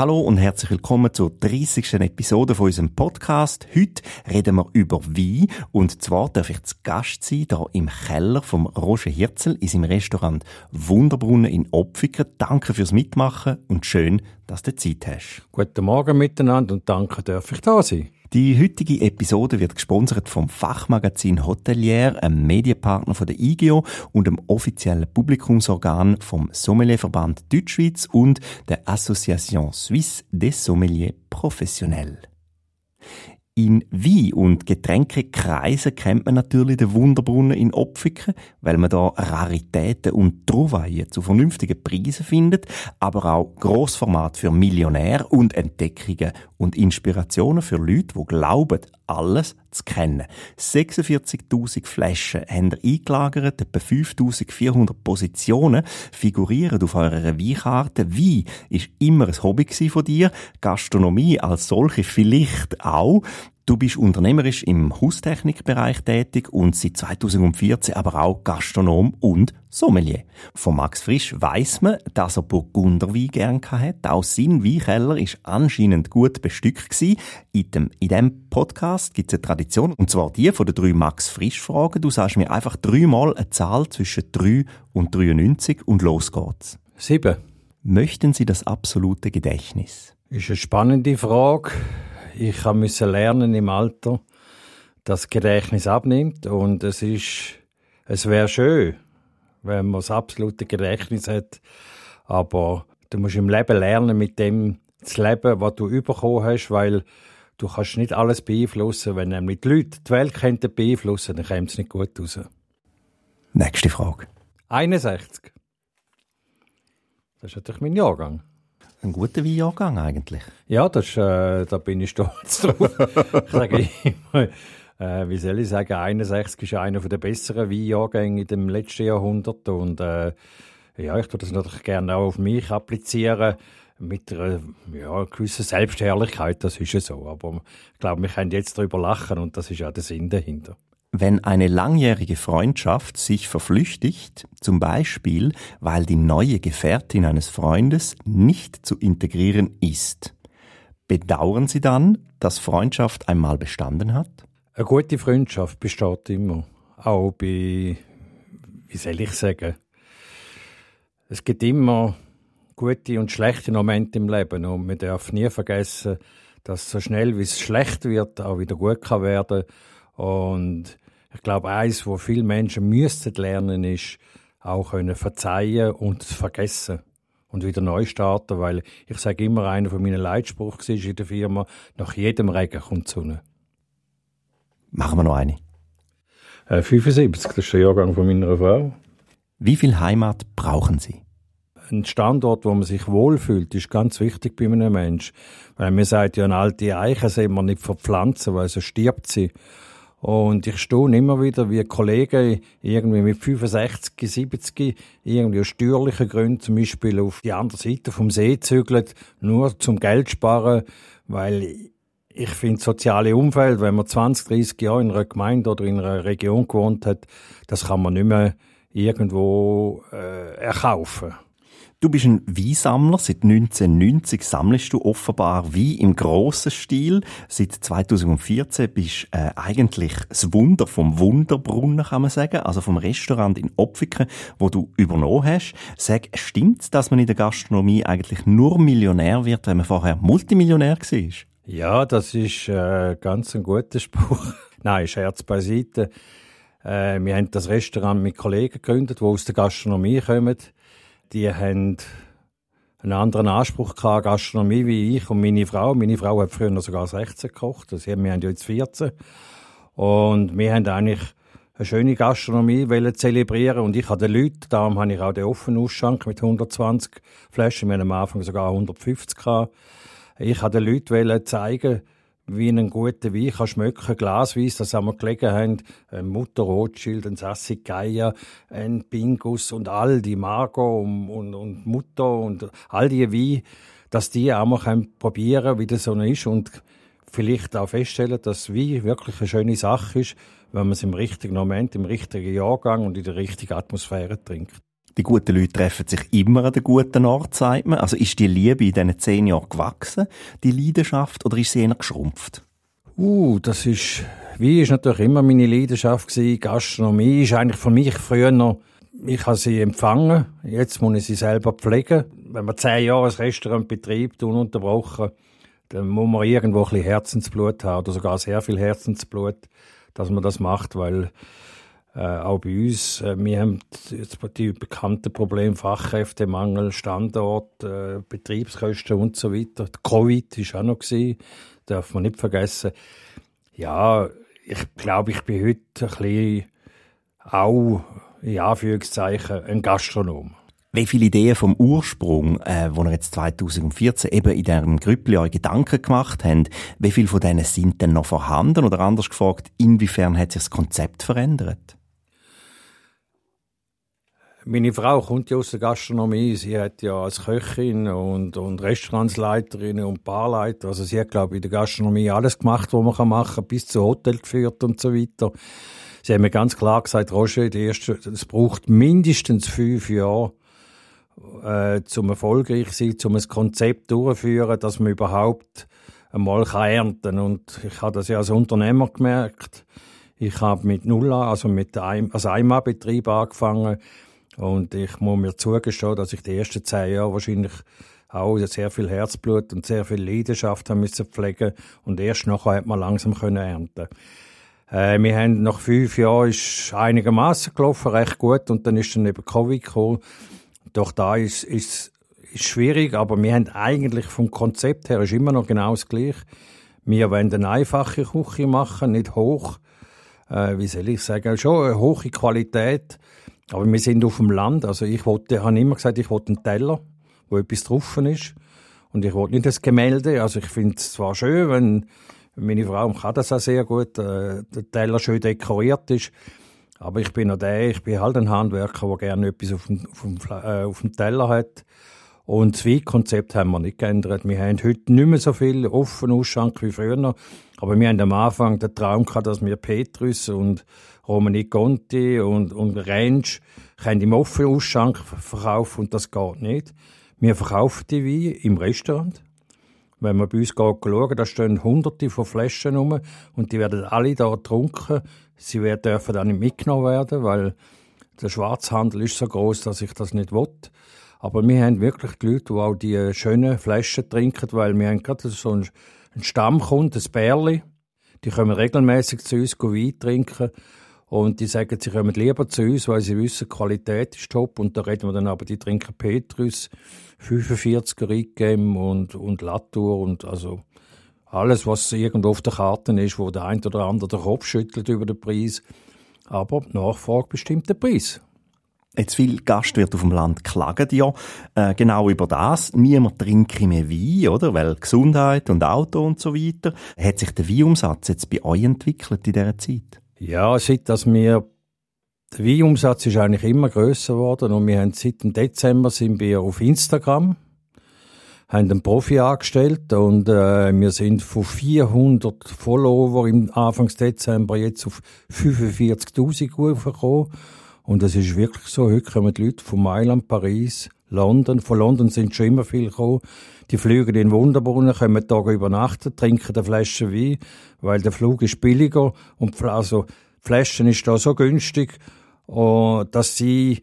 Hallo und herzlich willkommen zur 30. Episode von unserem Podcast. Heute reden wir über Wein und zwar darf ich zu Gast sein, hier im Keller vom Roger Hirzel in seinem Restaurant Wunderbrunnen in Opfiken. Danke fürs Mitmachen und schön, dass du Zeit hast. Guten Morgen miteinander und danke, darf ich da sein. Die heutige Episode wird gesponsert vom Fachmagazin Hotelier, einem Medienpartner von der IGO und dem offiziellen Publikumsorgan vom Sommelierverband Deutschschweiz und der Association Suisse des Sommeliers Professionnels. In Wein- und Getränkekreisen kennt man natürlich den Wunderbrunnen in Opfiken, weil man da Raritäten und Trouvaillen zu vernünftigen Preisen findet, aber auch Grossformat für Millionäre und Entdeckungen und Inspirationen für Leute, die glauben, alles zu kennen. 46.000 Flaschen haben ihr eingelagert, etwa 5.400 Positionen figurieren auf eurer Weinkarte. Wein ist immer ein Hobby von dir, Gastronomie als solche vielleicht auch. Du bist unternehmerisch im Haustechnikbereich tätig und seit 2014 aber auch Gastronom und Sommelier. Von Max Frisch weiss man, dass er Burgunderwein gern hat. Auch sein Weinkeller ist anscheinend gut bestückt gewesen. In dem, in dem Podcast gibt es eine Tradition, und zwar die von den drei Max Frisch Fragen. Du sagst mir einfach dreimal eine Zahl zwischen 3 und 93 und los geht's. Sieben. Möchten Sie das absolute Gedächtnis? Ist eine spannende Frage ich musste lernen im Alter, dass das Gedächtnis abnimmt und es ist, es wäre schön, wenn man das absolute Gedächtnis hat, aber du musst im Leben lernen, mit dem zu leben, was du bekommen hast, weil du kannst nicht alles beeinflussen. Wenn nämlich die Leute die Welt könnten beeinflussen, dann kommt es nicht gut raus. Nächste Frage. 61. Das ist natürlich mein Jahrgang. Ein guter Weinjahrgang eigentlich. Ja, das, äh, da bin ich stolz drauf. ich sage immer, äh, wie soll ich sagen, 61 ist einer der besseren Weinjahrgänge in dem letzten Jahrhundert und äh, ja, ich tue das natürlich gerne auch auf mich applizieren mit einer ja, gewissen Selbstherrlichkeit, das ist ja so. Aber ich glaube, wir können jetzt darüber lachen und das ist ja der Sinn dahinter. Wenn eine langjährige Freundschaft sich verflüchtigt, zum Beispiel weil die neue Gefährtin eines Freundes nicht zu integrieren ist, bedauern Sie dann, dass Freundschaft einmal bestanden hat? Eine gute Freundschaft besteht immer. Auch bei, wie soll ich sagen, es gibt immer gute und schlechte Momente im Leben und man darf nie vergessen, dass so schnell wie es schlecht wird, auch wieder gut kann werden und ich glaube, eins, wo viele Menschen müssten lernen, ist auch können verzeihen und vergessen und wieder neu starten, weil ich sage immer, einer von meinen Leitspruch in der Firma: Nach jedem Regen kommt die Sonne. Machen wir noch eine. Äh, 75, das ist der Jahrgang von meiner Frau. Wie viel Heimat brauchen Sie? Ein Standort, wo man sich wohlfühlt, ist ganz wichtig bei einem Menschen. Weil man sagt ja, eine alte Eiche soll man nicht verpflanzen, weil so stirbt sie. Und ich staune immer wieder, wie Kollegen irgendwie mit 65, 70 irgendwie aus steuerlichen Gründen zum Beispiel auf die andere Seite vom See zügeln, nur zum Geld sparen, weil ich finde, das soziale Umfeld, wenn man 20, 30 Jahre in einer Gemeinde oder in einer Region gewohnt hat, das kann man nicht mehr irgendwo äh, erkaufen. Du bist ein Weinsammler. Seit 1990 sammelst du offenbar Wein im grossen Stil. Seit 2014 bist äh, eigentlich das Wunder vom Wunderbrunnen, kann man sagen. Also vom Restaurant in Opfiken, wo du übernommen hast. Sag, stimmt's, dass man in der Gastronomie eigentlich nur Millionär wird, wenn man vorher Multimillionär war? Ja, das ist äh, ganz ein guter Spruch. Nein, Scherz beiseite. Äh, wir haben das Restaurant mit Kollegen gegründet, die aus der Gastronomie kommen die haben einen anderen Anspruch gehabt, Gastronomie wie ich und meine Frau. Meine Frau hat früher sogar 16 gekocht, also wir haben jetzt 14. Und wir haben eigentlich eine schöne Gastronomie zelebrieren und ich habe den Leuten, darum habe ich auch den offenen Ausschank mit 120 Flaschen, wir haben am Anfang sogar 150 gehabt. Ich habe den Leuten zeigen, wie einen guten Wein kann schmecken, Glasweis, das haben wir gelegen haben, ein Mutter Rothschild, ein Sassy Geier, ein Pingus und all die Margot und, und, und Mutter und all die Weine, dass die auch mal probieren können, wie das so ist und vielleicht auch feststellen, dass Wein wirklich eine schöne Sache ist, wenn man es im richtigen Moment, im richtigen Jahrgang und in der richtigen Atmosphäre trinkt. Die guten Leute treffen sich immer an den guten Ort, sagt man. Also ist die Liebe in diesen zehn Jahren gewachsen, die Leidenschaft, oder ist sie eher geschrumpft? Uh, das ist, wie ist natürlich immer meine Leidenschaft gewesen. Gastronomie ist eigentlich für mich früher noch, ich habe sie empfangen, jetzt muss ich sie selber pflegen. Wenn man zehn Jahre ein Restaurant betreibt, ununterbrochen, dann muss man irgendwo ein bisschen Herzensblut haben, oder sogar sehr viel Herzensblut, dass man das macht, weil äh, auch bei uns, äh, wir haben jetzt die bekannten Probleme Fachkräftemangel, Standort, äh, Betriebskosten und so weiter. Covid ist auch noch gewesen, darf man nicht vergessen. Ja, ich glaube, ich bin heute ein bisschen auch, in Anführungszeichen, ein Gastronom. Wie viele Ideen vom Ursprung, äh, wo ihr jetzt 2014 eben in diesem Grüppli euch Gedanken gemacht habt, wie viele von denen sind denn noch vorhanden? Oder anders gefragt, inwiefern hat sich das Konzept verändert? Meine Frau kommt ja aus der Gastronomie. Sie hat ja als Köchin und, und Restaurantsleiterin und Barleiter, also sie hat, glaube ich, in der Gastronomie alles gemacht, was man machen kann, bis zu Hotel geführt und so weiter. Sie hat mir ganz klar gesagt, Roger, es braucht mindestens fünf Jahre, äh, zum erfolgreich sein, zum ein Konzept durchführen, dass man überhaupt einmal ernten kann. Und ich habe das ja als Unternehmer gemerkt. Ich habe mit Null, also mit einem, als Einmalbetrieb angefangen und ich muss mir zugestehen, dass ich die ersten zehn Jahre wahrscheinlich auch sehr viel Herzblut und sehr viel Leidenschaft haben müssen pflegen und erst nachher hat man langsam können ernten. Äh, wir haben nach fünf Jahren ist einigermaßen gelaufen, recht gut und dann ist dann eben Covid gekommen. Doch da ist, ist, ist schwierig, aber wir haben eigentlich vom Konzept her ist immer noch genau das Gleiche. Wir wollen eine einfache Küche machen, nicht hoch, äh, wie soll ich sagen, schon eine hohe Qualität, aber wir sind auf dem Land, also ich wollte, habe immer gesagt, ich wollte einen Teller, wo etwas drauf ist. Und ich wollte nicht das Gemälde, also ich finde es zwar schön, wenn meine Frau kann das auch sehr gut, äh, der Teller schön dekoriert ist, aber ich bin auch der, ich bin halt ein Handwerker, der gerne etwas auf dem, auf dem, äh, auf dem Teller hat. Und das Wein-Konzept haben wir nicht geändert. Wir haben heute nicht mehr so viel offen Ausschank wie früher. Aber wir haben am Anfang den Traum gehabt, dass wir Petrus und Romani Conti und, und Range können im offenen Ausschank verkaufen und das geht nicht. Wir verkaufen die Weine im Restaurant. Wenn man bei uns schauen, da stehen hunderte von Flaschen rum und die werden alle da getrunken. Sie dürfen dann nicht mitgenommen werden, weil der Schwarzhandel ist so groß, dass ich das nicht will. Aber wir haben wirklich die Leute, die auch die schönen Flaschen trinken, weil wir haben gerade so einen, Stammkunden, ein Bärli. Die kommen regelmäßig zu uns Wein trinken. Und die sagen, sie kommen lieber zu uns, weil sie wissen, Qualität ist top. Und da reden wir dann aber, die trinken Petrus, 45er Rigem und, und Latour und also alles, was irgendwo auf der Karte ist, wo der ein oder andere den Kopf schüttelt über den Preis. Aber Nachfrage bestimmt den Preis. Jetzt viele Gastwirte auf dem Land klagen ja äh, genau über das. Niemand trinke mehr Wein, oder? Weil Gesundheit und Auto und so weiter. Hat sich der Weinumsatz jetzt bei euch entwickelt in dieser Zeit? Ja, seit dass wir der Weinumsatz ist eigentlich immer größer geworden und wir haben seit dem Dezember sind wir auf Instagram, haben einen Profi angestellt und äh, wir sind von 400 Follower im Anfangs Dezember jetzt auf 45.000 gekommen und das ist wirklich so. Heute kommen die Leute von Mailand, Paris, London. Von London sind schon immer viele gekommen. Die fliegen in Wunderbrunnen, kommen Tag übernachten, trinken eine Flasche Wein, weil der Flug ist billiger und also Flaschen ist da so günstig, uh, dass sie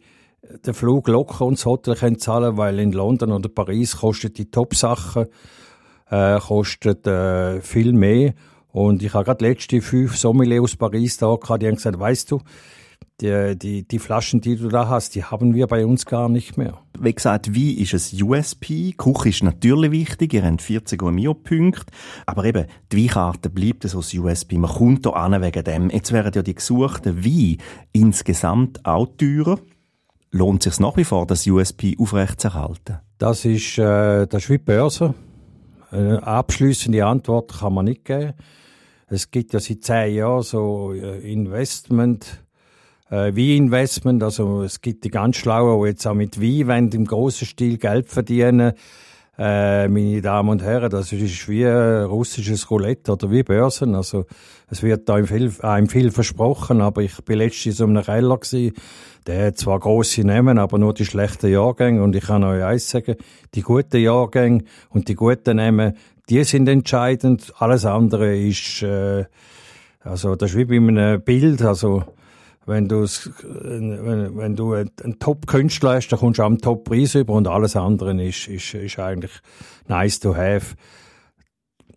den Flug locker und das Hotel können zahlen, weil in London oder Paris kostet die Top-Sachen äh, kostet äh, viel mehr. Und ich habe gerade letzte fünf Sommelier aus Paris da gehabt, die haben gesagt, weißt du, die, die, die Flaschen, die du da hast, die haben wir bei uns gar nicht mehr. Wie gesagt, wie ist es USP? Kuch ist natürlich wichtig, ihr habt 40 Mio-Punkte, aber eben, die Weinkarte bleibt so das USP. Man kommt da an wegen dem. Jetzt wären ja die gesuchten Weine insgesamt auch teurer. Lohnt es sich nach wie vor, das USP aufrechtzuerhalten? Das ist, äh, das ist wie die Börse. Eine abschließende Antwort kann man nicht geben. Es gibt ja seit zehn Jahren so äh, Investment, äh, Wein-Investment. Also es gibt die ganz Schlauen, die jetzt auch mit Wein wollen, im grossen Stil Geld verdienen. Äh, meine Damen und Herren, das ist wie ein russisches Roulette oder wie Börsen. Also, es wird einem viel, einem viel versprochen, aber ich bin letztens in einem Keller gewesen, der hat zwar grosse Namen, aber nur die schlechten Jahrgänge. Und ich kann euch eins sagen, die guten Jahrgänge und die guten Namen, die sind entscheidend. Alles andere ist, äh, also, das ist wie bei einem Bild, also, wenn, wenn, wenn du ein Top-Künstler hast, dann kommst du einen Top-Preis über und alles andere ist, ist, ist eigentlich nice to have.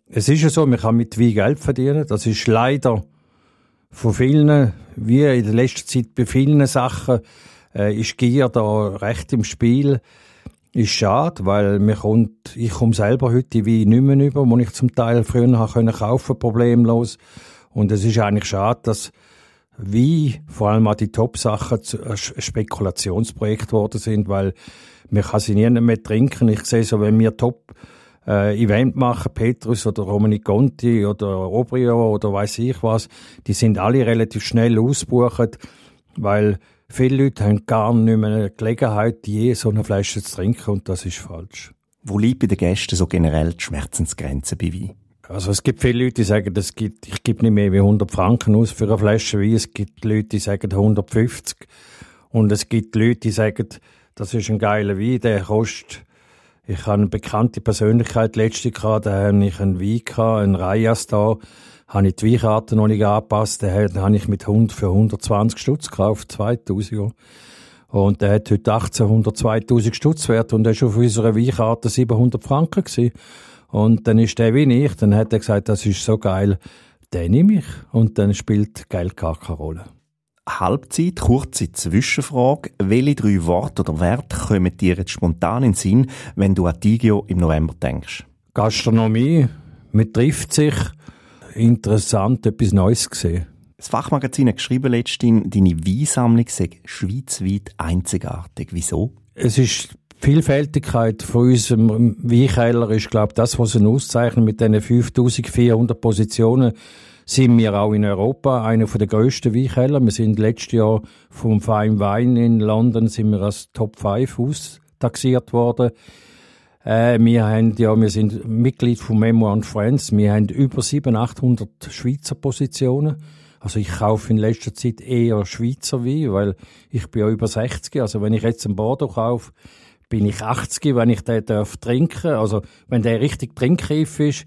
Es ist ja so, man kann mit Wein Geld verdienen. Das ist leider von vielen, wie in der letzten Zeit bei vielen Sachen, äh, ist Gier da recht im Spiel. Ist schade, weil mir kommt, ich komme selber heute Wein nicht mehr über, wo ich zum Teil früher kaufen, problemlos. Und es ist eigentlich schade, dass wie vor allem auch die Top-Sachen zu ein Spekulationsprojekt geworden sind, weil man kann sie nie mehr trinken. Ich sehe so, wenn wir Top äh, Event machen, Petrus oder Romani Conti oder Obrio oder weiß ich was, die sind alle relativ schnell ausgebucht, weil viele Leute haben gar nicht mehr eine Gelegenheit, je so eine Flasche zu trinken und das ist falsch. Wo liegt bei den Gästen so generell die Schmerzensgrenze bei Wein? Also es gibt viele Leute, die sagen, das gibt, ich gebe nicht mehr wie 100 Franken aus für eine Flasche Wein. Es gibt Leute, die sagen 150. Und es gibt Leute, die sagen, das ist ein geiler Wein, der kostet ich habe eine bekannte Persönlichkeit letzte gehabt, da habe ich einen Wein gehabt, einen Reyes da, habe ich die Weinkarte noch nicht angepasst, den habe ich mit 100 für 120 Stutz gekauft, 2000 Und der hat heute 1800, 2000 Stutz wert und der ist auf unserer Weinkarte 700 Franken gewesen. Und dann ist der wie ich, dann hat er gesagt, das ist so geil, den nehme ich. Und dann spielt Geld gar keine Rolle. Halbzeit, kurze Zwischenfrage. Welche drei Worte oder Werte kommen dir jetzt spontan in den Sinn, wenn du an Tigio im November denkst? Gastronomie, man trifft sich, interessant, etwas Neues gesehen. Das Fachmagazin hat geschrieben letztens, deine Weinsammlung sei schweizweit einzigartig. Wieso? Es ist Vielfältigkeit von unserem Weinkeller ist, glaube ich, das, was uns auszeichnet mit diesen 5400 Positionen sind wir auch in Europa einer der grössten Weinkeller. Wir sind letztes Jahr vom Fine Wine in London sind wir als Top 5 austaxiert worden. Äh, wir haben ja, wir sind Mitglied von Memoir and Friends. Wir haben über 700, 800 Schweizer Positionen. Also ich kaufe in letzter Zeit eher Schweizer Wein, weil ich bin ja über 60. Also wenn ich jetzt einen Bordeaux kaufe, bin ich 80, wenn ich den darf trinken. Also wenn der richtig trinkreif ist.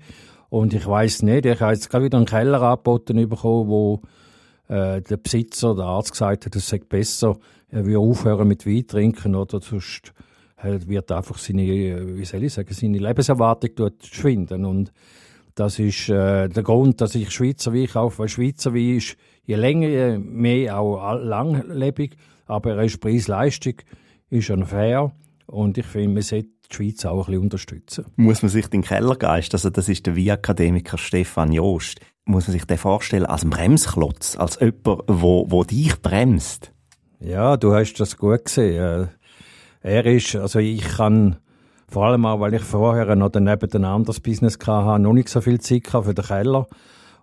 Und ich weiß nicht, ich habe jetzt gerade wieder einen Keller angeboten bekommen, wo äh, der Besitzer, der Arzt gesagt hat, es sei besser, er würde aufhören mit Wein trinken oder sonst wird einfach seine, wie soll ich sagen, seine Lebenserwartung dort schwinden. Und das ist äh, der Grund, dass ich Schweizer Wein kaufe, weil Schweizer Wein ist je länger, je mehr auch langlebig, aber er ist Preis-Leistung, ist schon fair. Und ich finde, man sollte die Schweiz auch ein bisschen unterstützen. Muss man sich den Kellergeist, also das ist der Wie-Akademiker Stefan Joost, muss man sich den vorstellen als Bremsklotz, als jemand, wo, wo dich bremst? Ja, du hast das gut gesehen. Er ist, also ich kann, vor allem auch, weil ich vorher noch daneben ein anderes Business hatte, noch nicht so viel Zeit für den Keller.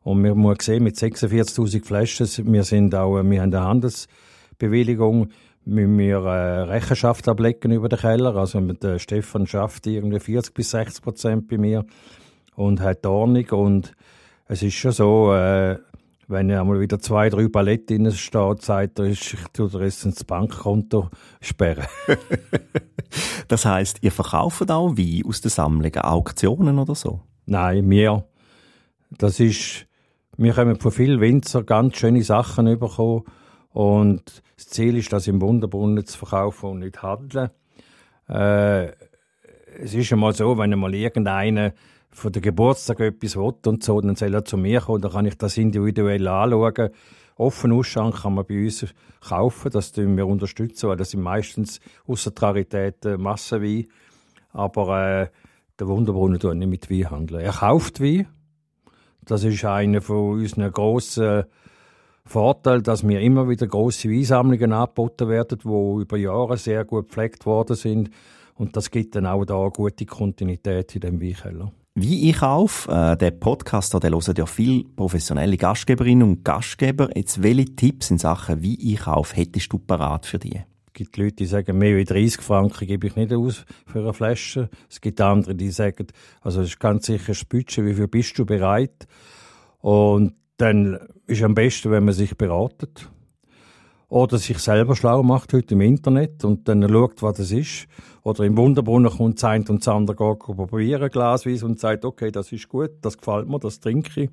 Und wir muss sehen, mit 46.000 Flaschen, wir sind auch, wir haben eine Handelsbewilligung, müssen wir äh, Rechenschaft ablegen über den Keller. Also der Stefan schafft irgendwie 40 bis 60 Prozent bei mir und hat Ordnung. Und es ist schon so, äh, wenn einmal wieder zwei, drei Paletten drin steht, sagt er, ich tue dir jetzt ins Bankkonto sperren. das heisst, ihr verkauft auch Wein aus den Sammlungen, Auktionen oder so? Nein, wir. Das ist, wir haben von vielen Winzer ganz schöne Sachen bekommen und das Ziel ist, das im Wunderbrunnen zu verkaufen und nicht handeln. Äh, es ist einmal so, wenn einmal irgendeiner von der Geburtstag etwas will und so, dann soll er zu mir kommen, dann kann ich das individuell anschauen. Offen Ausschank kann man bei uns kaufen, das tun wir unterstützen, weil das sind meistens außer Raritäten Massenwein. Aber äh, der Wunderbrunnen tut nicht mit Wein handeln. Er kauft Wein. Das ist einer von unseren grossen Vorteil, dass mir immer wieder große Weinsammlungen angeboten werden, die über Jahre sehr gut gepflegt worden sind. Und das gibt dann auch da eine gute Kontinuität in dem Weinkeller. Wie ich auf, äh, der Podcast, der hören ja viele professionelle Gastgeberinnen und Gastgeber. Jetzt welche Tipps in Sachen wie ich auf hättest du parat für die? Es gibt Leute, die sagen, mehr als 30 Franken gebe ich nicht aus für eine Flasche. Es gibt andere, die sagen, also es ist ganz sicher das Budget, wie viel bist du bereit? Und dann ist am besten, wenn man sich beratet. Oder sich selber schlau macht heute im Internet und dann schaut, was das ist. Oder im Wunderbrunnen kommt das eine und das andere geht probieren, glasweise, und sagt, okay, das ist gut, das gefällt mir, das trinke ich.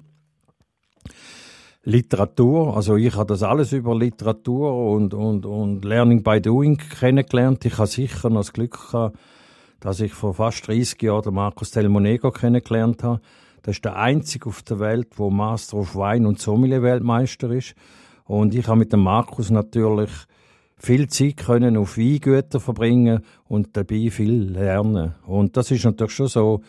Literatur, also ich habe das alles über Literatur und, und, und Learning by Doing kennengelernt. Ich habe sicher noch das Glück gehabt, dass ich vor fast 30 Jahren den Markus Delmonego kennengelernt habe. Das ist der einzige auf der Welt, wo Master of Wine und Sommelier Weltmeister ist. Und ich habe mit dem Markus natürlich viel Zeit können auf Weingüter verbringen und dabei viel lernen. Und das ist natürlich schon so,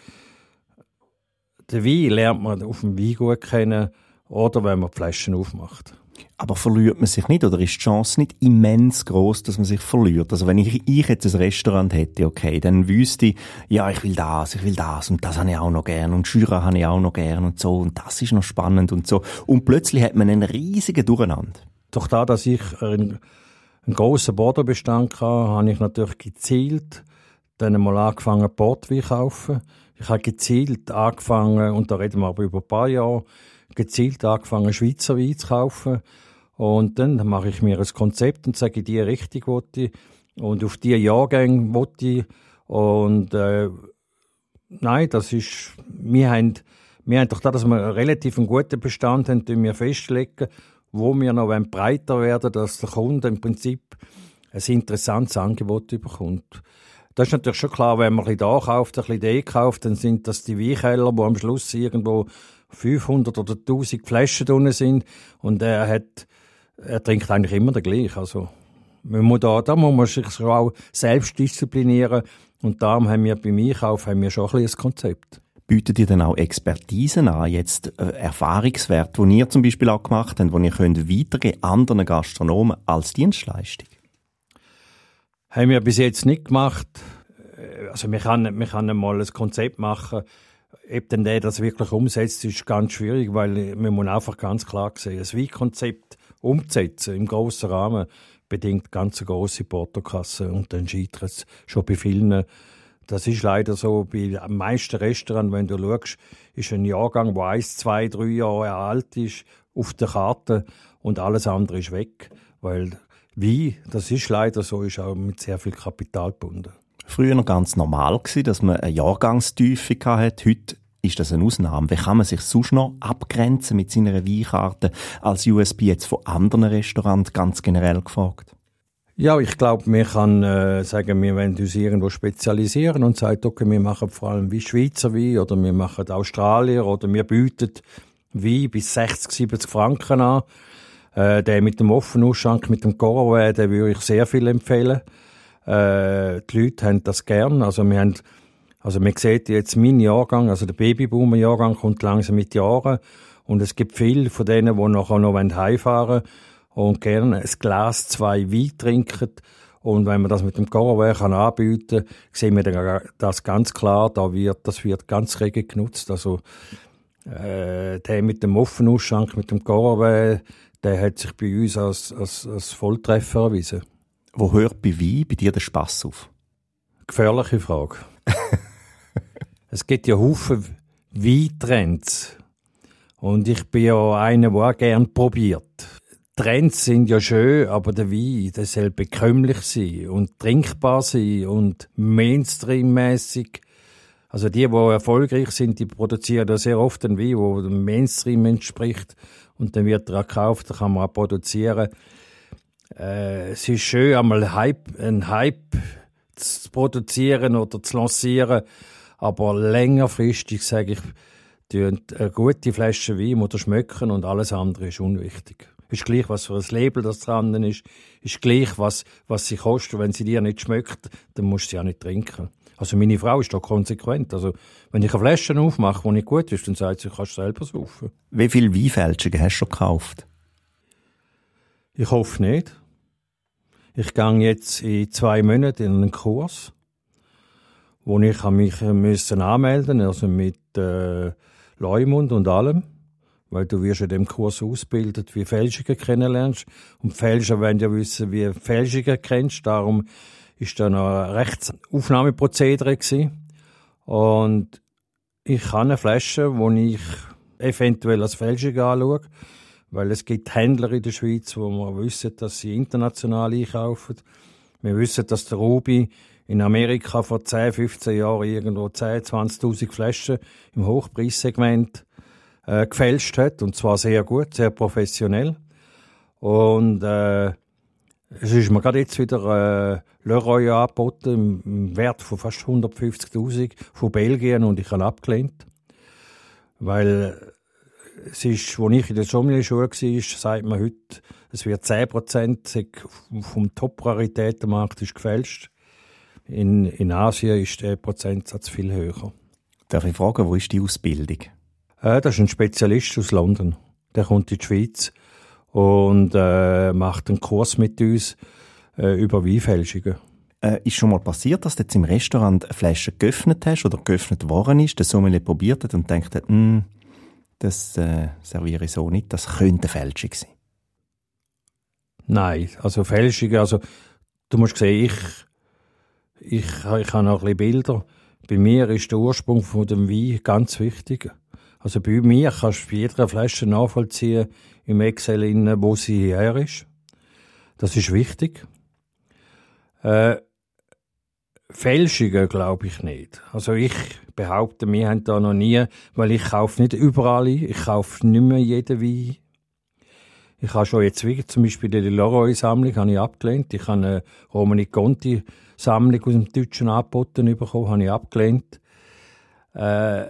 den Wein lernt man auf dem Weingut kennen oder wenn man die Flaschen aufmacht. Aber verliert man sich nicht oder ist die Chance nicht immens groß, dass man sich verliert? Also wenn ich, ich jetzt ein Restaurant hätte, okay, dann wüsste ich, ja, ich will das, ich will das und das habe ich auch noch gern und Jura habe ich auch noch gern und so und das ist noch spannend und so. Und plötzlich hat man einen riesigen Durcheinander. Doch da, dass ich einen, einen grossen Bodenbestand hatte, habe ich natürlich gezielt dann einmal angefangen, Portwein zu kaufen. Ich habe gezielt angefangen, und da reden wir aber über ein paar Jahre, gezielt angefangen, Schweizer Wein zu kaufen. Und dann mache ich mir ein Konzept und sage, die Richtung wollte ich. Und auf diese Jahrgänge wollte ich. Und äh, nein, das ist, wir haben, wir haben doch da, dass wir einen relativ guten Bestand haben, den wir festlegen, wo wir noch breiter werden, dass der Kunde im Prinzip ein interessantes Angebot bekommt. Das ist natürlich schon klar, wenn man ein bisschen da kauft, ein bisschen da kauft, dann sind das die Weinkeller, die am Schluss irgendwo 500 oder 1000 Flaschen drin sind und er hat, er trinkt eigentlich immer der gleiche. Also, man muss da, da muss man sich auch selbst disziplinieren und darum haben wir beim Einkauf haben wir schon ein, ein Konzept. Bietet ihr dann auch Expertisen an, jetzt äh, Erfahrungswerte, die ihr zum Beispiel auch gemacht habt, die ihr könnt weitergeben anderen Gastronomen als Dienstleistung? Haben wir bis jetzt nicht gemacht. Also wir können, wir können mal ein Konzept machen, ob denn der das wirklich umsetzt, ist ganz schwierig, weil man muss einfach ganz klar sehen, ein Wein-Konzept umzusetzen im grossen Rahmen bedingt ganz große Portokasse und dann scheitert es schon bei vielen. Das ist leider so, bei den meisten Restaurants, wenn du schaust, ist ein Jahrgang, der eins, zwei, drei Jahre alt ist, auf der Karte und alles andere ist weg, weil wie, das ist leider so, ist auch mit sehr viel Kapital gebunden. Früher ganz normal gewesen, dass man eine Jahrgangstiefe hatte. Heute ist das eine Ausnahme. Wie kann man sich sonst noch abgrenzen mit seiner Weinkarte als USB jetzt von anderen Restaurants ganz generell gefragt? Ja, ich glaube, wir kann äh, sagen, wir wollen uns irgendwo spezialisieren und sagen, okay, wir machen vor allem wie Schweizer Wein oder wir machen Australier oder wir bieten Wein bis 60, 70 Franken an. Äh, der mit dem offenen Ausschank, mit dem Coraway, den würde ich sehr viel empfehlen. Äh, die Leute haben das gern. Also wir haben also man sieht jetzt, mein Jahrgang, also der Babyboomer-Jahrgang kommt langsam mit Jahren und es gibt viele von denen, die nachher noch heimfahren und gerne ein Glas, zwei Wein trinken. Und wenn man das mit dem kann anbieten kann, sehen wir das ganz klar, da wird, das wird ganz rege genutzt. Also, äh, der mit dem offenen Ausschank, mit dem Corawehr, der hat sich bei uns als, als, als Volltreffer erwiesen. Wo hört bei Wein bei dir der Spass auf? Gefährliche Frage. es gibt ja Haufen Weintrends. Und ich bin ja einer, der auch gern probiert. Trends sind ja schön, aber der Wein, der soll bekömmlich sein und trinkbar sein und Mainstream-mäßig. Also die, die erfolgreich sind, die produzieren da sehr oft einen Wein, der dem Mainstream entspricht. Und dann wird er auch gekauft, da kann man auch produzieren. Äh, es ist schön, einmal Hype, einen Hype zu produzieren oder zu lancieren. Aber längerfristig sage ich, eine gute Flasche Wein oder schmecken und alles andere ist unwichtig. Ist gleich, was für ein Label das dran ist. Ist gleich, was, was sie kostet. Wenn sie dir nicht schmeckt, dann musst du sie auch nicht trinken. Also meine Frau ist da konsequent. Also wenn ich eine Flasche aufmache, die nicht gut ist, dann sagt sie, kannst du selber saufen. Wie viele Weinfälschungen hast du schon gekauft? Ich hoffe nicht. Ich gehe jetzt in zwei Monaten in einen Kurs, wo ich mich müssen anmelden also mit äh, Leumund und allem, weil du wirst in dem Kurs ausgebildet, wie Fälschungen kennenlernst. Und Fälscher wollen ja wissen, wie Fälschungen kennst. Darum ist da noch ein Rechtsaufnahmeprozedere gewesen. Und ich habe eine Flasche, die ich eventuell als Fälschung anschaue, weil es gibt Händler in der Schweiz, wo wir wissen, dass sie international einkaufen. Wir wissen, dass der Ruby in Amerika vor 10, 15 Jahren irgendwo 10, 20.000 Flaschen im Hochpreissegment äh, gefälscht hat. Und zwar sehr gut, sehr professionell. Und äh, es ist mir gerade jetzt wieder äh, Leroy angeboten, im, im Wert von fast 150.000 von Belgien und ich habe abgelehnt. Weil es ist, als ich in der Sommelier-Schule war, sagt man heute, es wird 10% vom Top-Raritätenmarkt gefälscht. In, in Asien ist der Prozentsatz viel höher. Darf ich fragen, wo ist die Ausbildung? Äh, das ist ein Spezialist aus London. Der kommt in die Schweiz und äh, macht einen Kurs mit uns äh, über Weinfälschungen. Äh, ist schon mal passiert, dass du jetzt im Restaurant eine Flasche geöffnet hast oder geöffnet worden ist, der Sommelier probiert hat und denkt, hm, das äh, serviere ich so nicht, das könnte eine Fälschung sein? Nein, also Fälschungen, also du musst sehen, ich, ich, ich habe noch ein bisschen Bilder. Bei mir ist der Ursprung von dem Wein ganz wichtig. Also bei mir kannst du bei jeder Flasche nachvollziehen im Excel, wo sie her ist. Das ist wichtig. Äh, Fälschungen glaube ich nicht. Also ich behaupte, wir haben da noch nie, weil ich kaufe nicht überall. Ich kaufe nicht mehr jeden Wein. Ich habe schon jetzt wie zum Beispiel die Leroy-Sammlung habe ich abgelehnt. Ich habe eine Romani Conti-Sammlung aus dem Deutschen angeboten bekommen, habe ich abgelehnt. Äh,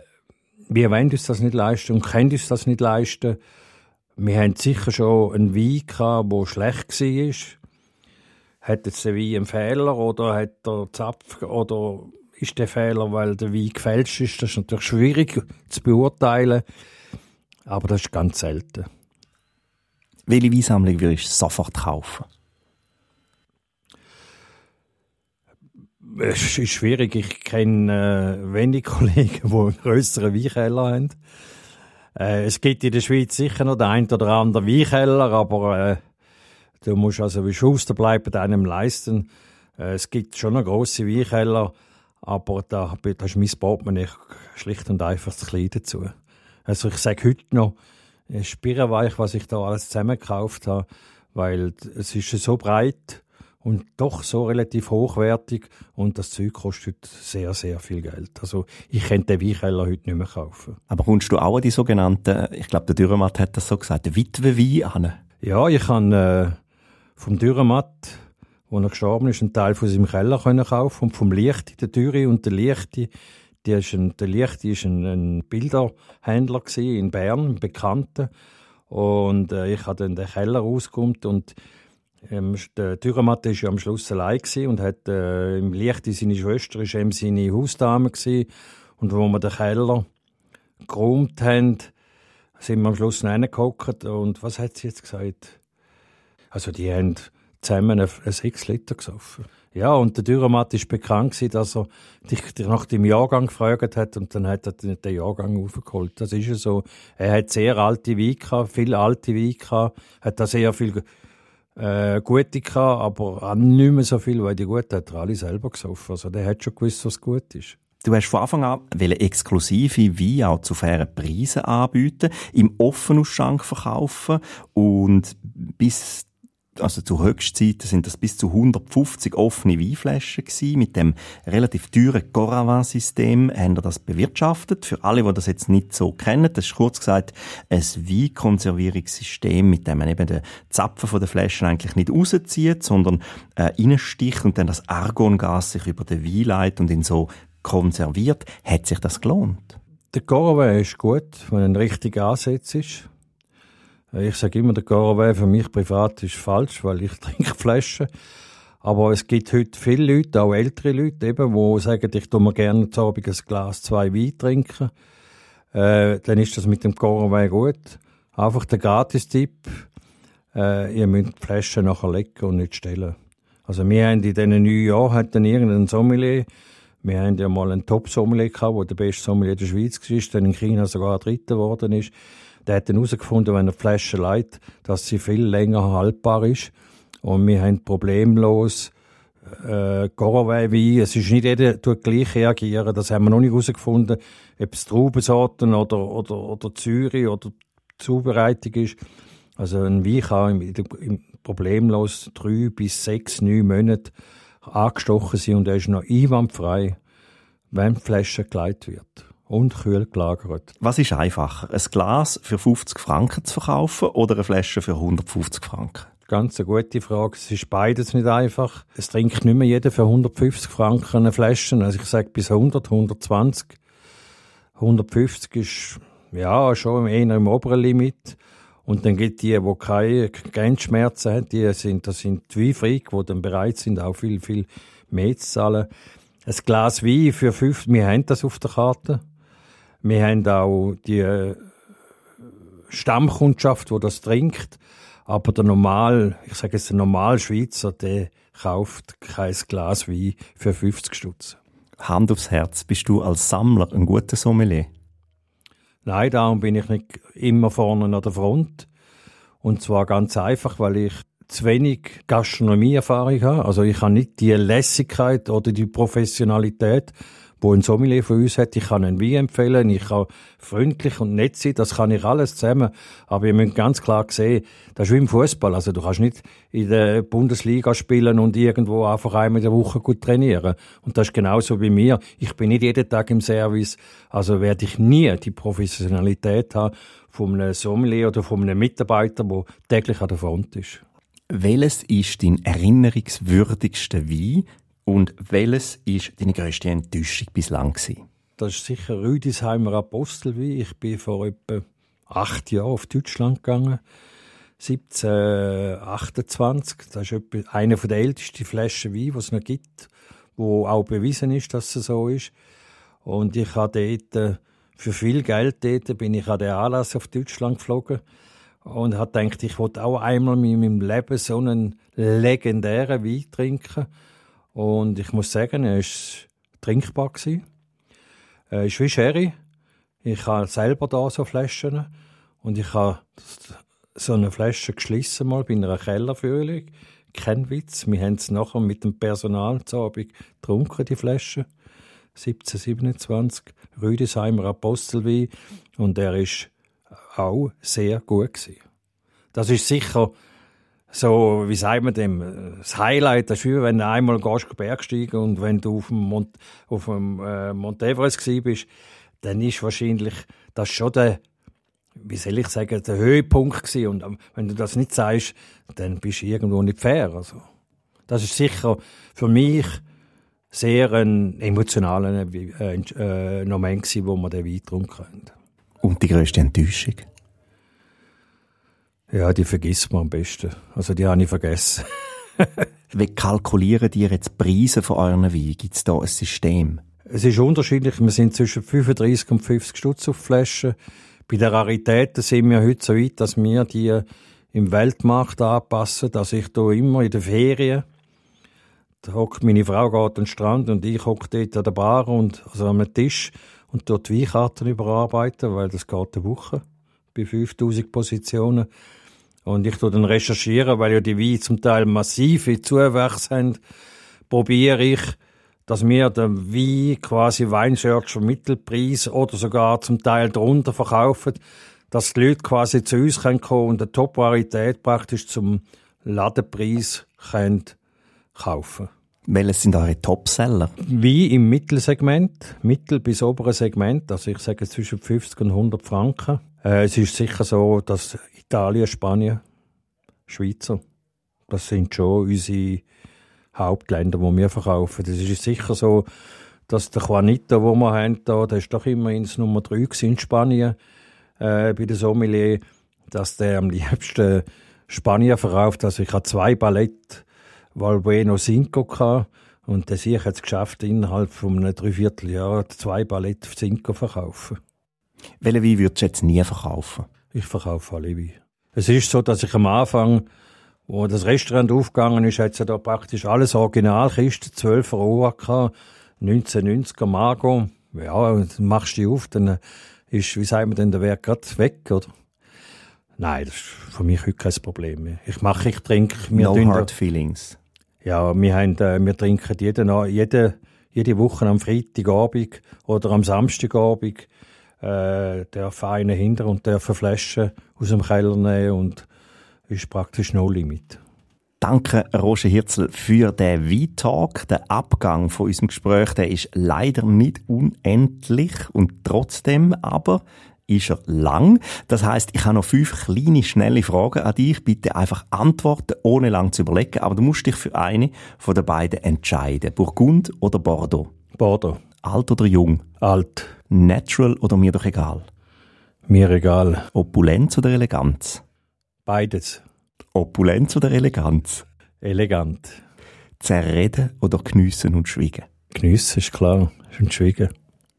wir wollen uns das nicht leisten und können uns das nicht leisten. Wir haben sicher schon einen Wein gehabt, der schlecht war hat jetzt der Wein einen Fehler oder hat der Zapf oder ist der Fehler, weil der Wein gefälscht ist? Das ist natürlich schwierig zu beurteilen, aber das ist ganz selten. Welche Weinsammlung würdest du sofort kaufen? Es ist schwierig. Ich kenne äh, wenige Kollegen, die einen grösseren Weinkeller haben. Äh, es gibt in der Schweiz sicher noch den einen oder anderen Weinkeller, aber äh, Du musst also wie Schuster bleiben einem leisten. Äh, es gibt schon noch grosse Weinkeller, aber da, da ist mein Portemonnaie schlicht und einfach zu klein dazu. Also ich sage heute noch, Spirrenweich, was ich da alles zusammengekauft habe, weil es ist so breit und doch so relativ hochwertig und das Zeug kostet sehr, sehr viel Geld. Also ich könnte den Weinkeller heute nicht mehr kaufen. Aber kommst du auch an die sogenannten, ich glaube der Dürrematt hat das so gesagt, Witwenwein an? Ja, ich habe äh, vom Dürrematt, wo er gestorben ist, einen Teil von seinem Keller können kaufen und vom Lichti, der Dürre und der Lichti, die ist ein, der Lichti ist ein, ein Bilderhändler in Bern, ein Bekannter. Und äh, ich habe dann den Keller rausgekommen und ähm, der Dürrematt war ja am Schluss allein und hat äh, im Lichti seine Schwester ist eben seine Hausdame gewesen. und wo wir den Keller geräumt haben, sind wir am Schluss reingehockt und was hat sie jetzt gesagt? Also die haben zusammen 6 Liter gesoffen. Ja, und der Dürrematt war bekannt, gewesen, dass er dich nach dem Jahrgang gefragt hat und dann hat er den Jahrgang aufgeholt. Das ist ja so. Er hat sehr alte Weine gehabt, viele alte Weine gehabt, hat da sehr viel äh, gute gehabt, aber auch nicht mehr so viel, weil die guten hat er alle selber gesoffen. Also der hat schon gewusst, was gut ist. Du hast von Anfang an exklusive Weine auch zu fairen Preisen anbieten, im Offenausschank verkaufen und bis also zu Höchstzeiten sind das bis zu 150 offene Weinflaschen gewesen. Mit dem relativ teuren Coravin-System haben wir das bewirtschaftet. Für alle, die das jetzt nicht so kennen, das ist kurz gesagt ein Weinkonservierungssystem, mit dem man eben den Zapfen von der Flaschen eigentlich nicht rauszieht, sondern äh, reinsticht und dann das Argongas sich über den Wein leitet und ihn so konserviert. Hat sich das gelohnt? Der Coravin ist gut, wenn ein richtiger Ansatz ist. Ich sage immer, der Caraway für mich privat ist falsch, weil ich trinke Flaschen. Aber es gibt heute viele Leute, auch ältere Leute, eben, die sagen, ich tue mir gerne zu Abend ein Glas, zwei Wein trinken. Äh, dann ist das mit dem Caraway gut. Einfach der Gratis-Tipp, äh, ihr müsst die Flaschen nachher legen und nicht stellen. Also wir haben in diesen neun Jahren hatten irgendeinen Sommelier, wir haben ja mal einen Top-Sommelier gehabt, der der beste Sommelier der Schweiz war, dann in China sogar Dritter geworden ist. Der hat dann herausgefunden, wenn er Flasche leitet, dass sie viel länger haltbar ist. Und wir haben problemlos äh, Goraway-Wein. Es ist nicht jeder tut gleich reagieren. Das haben wir noch nicht herausgefunden, ob es Traubensorten oder, oder, oder Zürich oder Zubereitung ist. Also ein Wein kann im, im problemlos drei bis sechs, neun Monate angestochen sein und er ist noch einwandfrei, wenn die Flasche geleitet wird und kühl gelagert. Was ist einfacher, ein Glas für 50 Franken zu verkaufen oder eine Flasche für 150 Franken? Ganz eine gute Frage. Es ist beides nicht einfach. Es trinkt nicht mehr jeder für 150 Franken eine Flasche. Also ich sage bis 100, 120. 150 ist ja schon eher im oberen Limit. Und dann gibt die, die keine Grenzschmerzen haben, die sind, das sind die Weinfreak, die dann bereit sind, auch viel, viel mehr zu zahlen. Ein Glas Wein für fünf, wir haben das auf der Karte. Wir haben auch die äh, Stammkundschaft, die das trinkt. Aber der normal, ich sage jetzt der normal Schweizer, der kauft kein Glas Wein für 50 Stutz. Hand aufs Herz, bist du als Sammler ein guter Sommelier? Nein, darum bin ich nicht immer vorne an der Front. Und zwar ganz einfach, weil ich zu wenig Gastronomieerfahrung habe. Also ich habe nicht die Lässigkeit oder die Professionalität, wo ein Sommelier von uns hat. Ich kann einen Wein empfehlen, ich kann freundlich und nett sein, das kann ich alles zusammen. Aber ihr müsst ganz klar sehen, das ist wie im Fußball. Also du kannst nicht in der Bundesliga spielen und irgendwo einfach einmal in der Woche gut trainieren. Und das ist genauso bei mir. Ich bin nicht jeden Tag im Service, also werde ich nie die Professionalität haben von einem Sommelier oder von einem Mitarbeiter, der täglich an der Front ist. Welches ist dein erinnerungswürdigste Wein, und welches ist deine grösste Enttäuschung bislang gewesen? Das ist sicher Rüdisheimer Apostelwein. Ich bin vor etwa acht Jahren auf Deutschland gegangen. 1728. Das ist eine der ältesten Flaschen Wein, die es noch gibt, wo auch bewiesen ist, dass es so ist. Und ich habe dort, äh, für viel Geld dort, bin ich an den Anlass auf Deutschland geflogen und habe gedacht, ich wollte auch einmal in meinem Leben so einen legendären Wein trinken. Und ich muss sagen, er war trinkbar. Er ist wie Sherry. Ich habe selber da so Flaschen. Und ich habe so eine Flasche geschlossen mal bei einer Kellerfüllung. Kein Witz. Wir haben es nachher mit dem Personal getrunken, die Flasche. 1727. Rüdesheimer Apostelwein. Und er ist auch sehr gut gewesen. Das ist sicher so, wie sagt man dem, das Highlight, ist wenn du einmal Bergsteigen und wenn du auf dem, Mont, auf dem äh, Mont Everest bist, dann ist wahrscheinlich das schon der, wie soll ich sagen, der Höhepunkt gewesen. Und ähm, wenn du das nicht sagst, dann bist du irgendwo nicht fair. Also, das ist sicher für mich sehr ein emotionaler äh, äh, Moment gewesen, wo man den Wein trinken. Und die grösste Enttäuschung? Ja, die vergisst man am besten. Also die habe ich vergessen. Wie kalkulieren ihr jetzt die Preise von euren Wein? Gibt es da ein System? Es ist unterschiedlich. Wir sind zwischen 35 und 50 Stutz auf Flaschen. Bei den Raritäten sind wir heute so weit, dass wir die im Weltmarkt anpassen. Also ich tue immer in den Ferien, da hockt meine Frau geht an den Strand und ich hocke dort an der Bar und also am Tisch und dort Weinkarten überarbeiten, weil das geht eine Woche bei 5000 Positionen. Und ich tue dann recherchieren, weil ja die Weine zum Teil massive Zuwächse haben, probiere ich, dass wir den Wein quasi Weinsearcher Mittelpreis oder sogar zum Teil darunter verkaufen, dass die Leute quasi zu uns kommen können und eine Top-Varietät praktisch zum Ladenpreis können kaufen Welches sind eure Topseller? Wie im Mittelsegment, mittel- bis obere Segment, also ich sage zwischen 50 und 100 Franken. Äh, es ist sicher so, dass Italien, Spanien, Schweizer, das sind schon unsere Hauptländer, wo wir verkaufen. Das ist sicher so, dass der Juanito, wo wir haben, da, der ist doch immerhin das Nummer 3 in Spanien äh, bei der Sommelier, dass der am liebsten Spanier verkauft. Also ich habe zwei Ballett Valbueno Cinco gehabt und der sich hat es geschafft, innerhalb von einem Dreivierteljahr zwei Ballett Cinco verkaufen. Welche Wein würdest du jetzt nie verkaufen? Ich verkaufe alle Wein. Es ist so, dass ich am Anfang, wo das Restaurant aufgegangen ist, hat es ja da praktisch alles Originalkisten, 12er OAK, 1990er Margot. Ja, machst du die auf, dann ist, wie sagen wir denn, der Wert gerade weg, oder? Nein, das ist für mich heute kein Problem mehr. Ich mache, ich trinke. no hard feelings. Ja, wir, haben, äh, wir trinken jede, jede, jede Woche am Freitagabend oder am Samstagabend äh, darf einer hinter und darf eine Flasche aus dem Keller nehmen und ist praktisch no limit. Danke, Roger Hirzel, für den Wein-Talk. Der Abgang von unserem Gespräch, der ist leider nicht unendlich und trotzdem aber ist er lang. Das heißt, ich habe noch fünf kleine, schnelle Fragen an dich. Bitte einfach antworten, ohne lang zu überlegen. Aber du musst dich für eine von den beiden entscheiden. Burgund oder Bordeaux? Bordeaux. Alt oder jung? Alt. Natural oder mir doch egal? Mir egal. Opulenz oder Eleganz? Beides. Opulenz oder Eleganz? Elegant. Zerreden oder geniessen und schwiegen? Geniessen ist klar. Und schwiegen.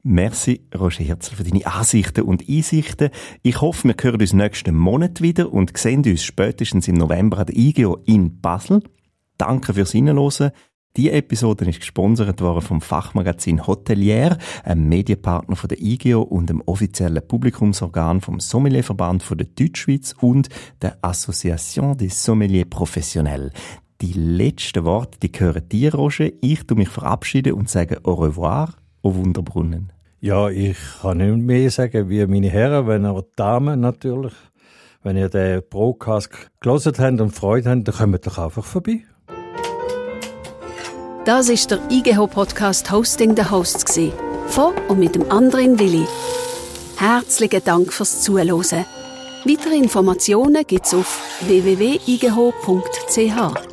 Merci, Roger Herzl, für deine Ansichten und Einsichten. Ich hoffe, wir hören uns nächsten Monat wieder und sehen uns spätestens im November an der IGO in Basel. Danke fürs Hinhören. Die Episode ist gesponsert worden vom Fachmagazin Hotelier, einem Medienpartner von der IGO und dem offiziellen Publikumsorgan vom Sommelierverband von der Deutschschweiz und der Association des Sommeliers Professionnels. Die letzten Worte, die gehören dir, Roger. Ich tu mich verabschieden und sage au revoir au Wunderbrunnen. Ja, ich kann nicht mehr sagen wie meine Herren, wenn auch Damen natürlich. Wenn ihr den Broadcast gelesen habt und Freude habt, dann kommt doch einfach vorbei. Das ist der IGH Podcast Hosting the Hosts von und mit dem anderen Willi. Herzlichen Dank fürs Zuhören. Weitere Informationen gibt's auf www.igh.ch.